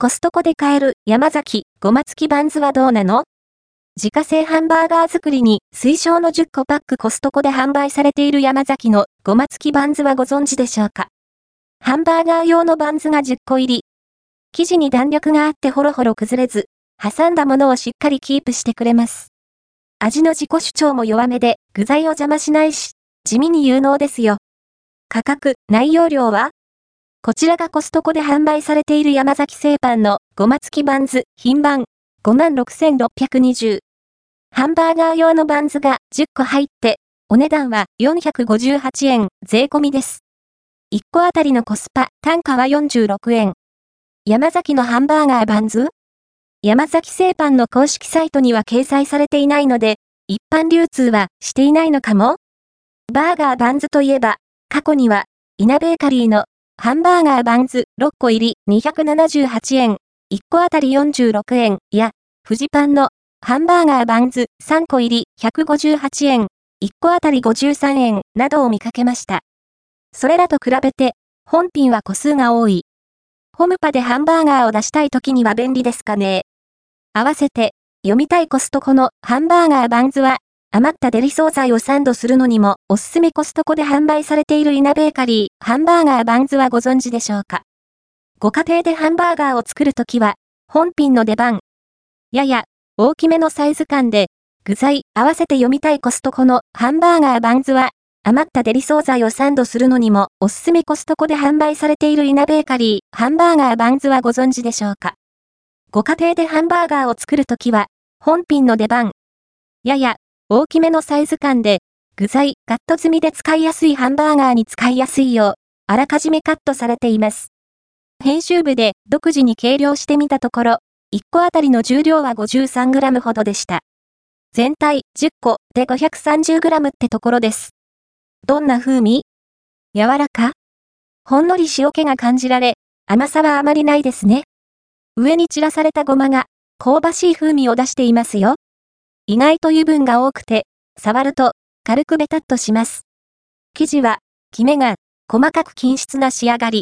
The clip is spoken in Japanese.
コストコで買える山崎ごま付きバンズはどうなの？自家製ハンバーガー作りに推奨の10個パックコストコで販売されている山崎のごま付きバンズはご存知でしょうか？ハンバーガー用のバンズが10個入り。生地に弾力があってほろほろ崩れず、挟んだものをしっかりキープしてくれます。味の自己主張も弱めで、具材を邪魔しないし、地味に有能ですよ。価格、内容量は？こちらがコストコで販売されている山崎製パンのごま付きバンズ、品番、56,620。ハンバーガー用のバンズが10個入って、お値段は458円税込みです。1個あたりのコスパ、単価は46円。山崎のハンバーガーバンズ？山崎製パンの公式サイトには掲載されていないので、一般流通はしていないのかも？バーガーバンズといえば、過去には、イナベーカリーのハンバーガーバンズ6個入り278円、1個あたり46円や、フジパンのハンバーガーバンズ3個入り158円、1個あたり53円などを見かけました。それらと比べて、本品は個数が多い。ホムパでハンバーガーを出したい時には便利ですかね。合わせて、読みたいコストコのハンバーガーバンズは、余ったデリ惣菜をサンドするのにもおすすめコストコで販売されているイナベーカリー、ハンバーガーバンズはご存知でしょうか？ご家庭でハンバーガーを作るときは、本品の出番。やや、大きめのサイズ感で、具材、合わせて読みたいコストコのハンバーガーバンズは、余ったデリ惣菜をサンドするのにもおすすめコストコで販売されているイナベーカリー、ハンバーガーバンズはご存知でしょうか？ご家庭でハンバーガーを作るときは、本品の出番。やや、大きめのサイズ感で、具材、カット済みで使いやすいハンバーガーに使いやすいよう、あらかじめカットされています。編集部で独自に計量してみたところ、1個あたりの重量は 53g ほどでした。全体10個で 530g ってところです。どんな風味？柔らか？ほんのり塩気が感じられ、甘さはあまりないですね。上に散らされたごまが、香ばしい風味を出していますよ。意外と油分が多くて、触ると、軽くベタっとします。生地は、キメが、細かく均質な仕上がり。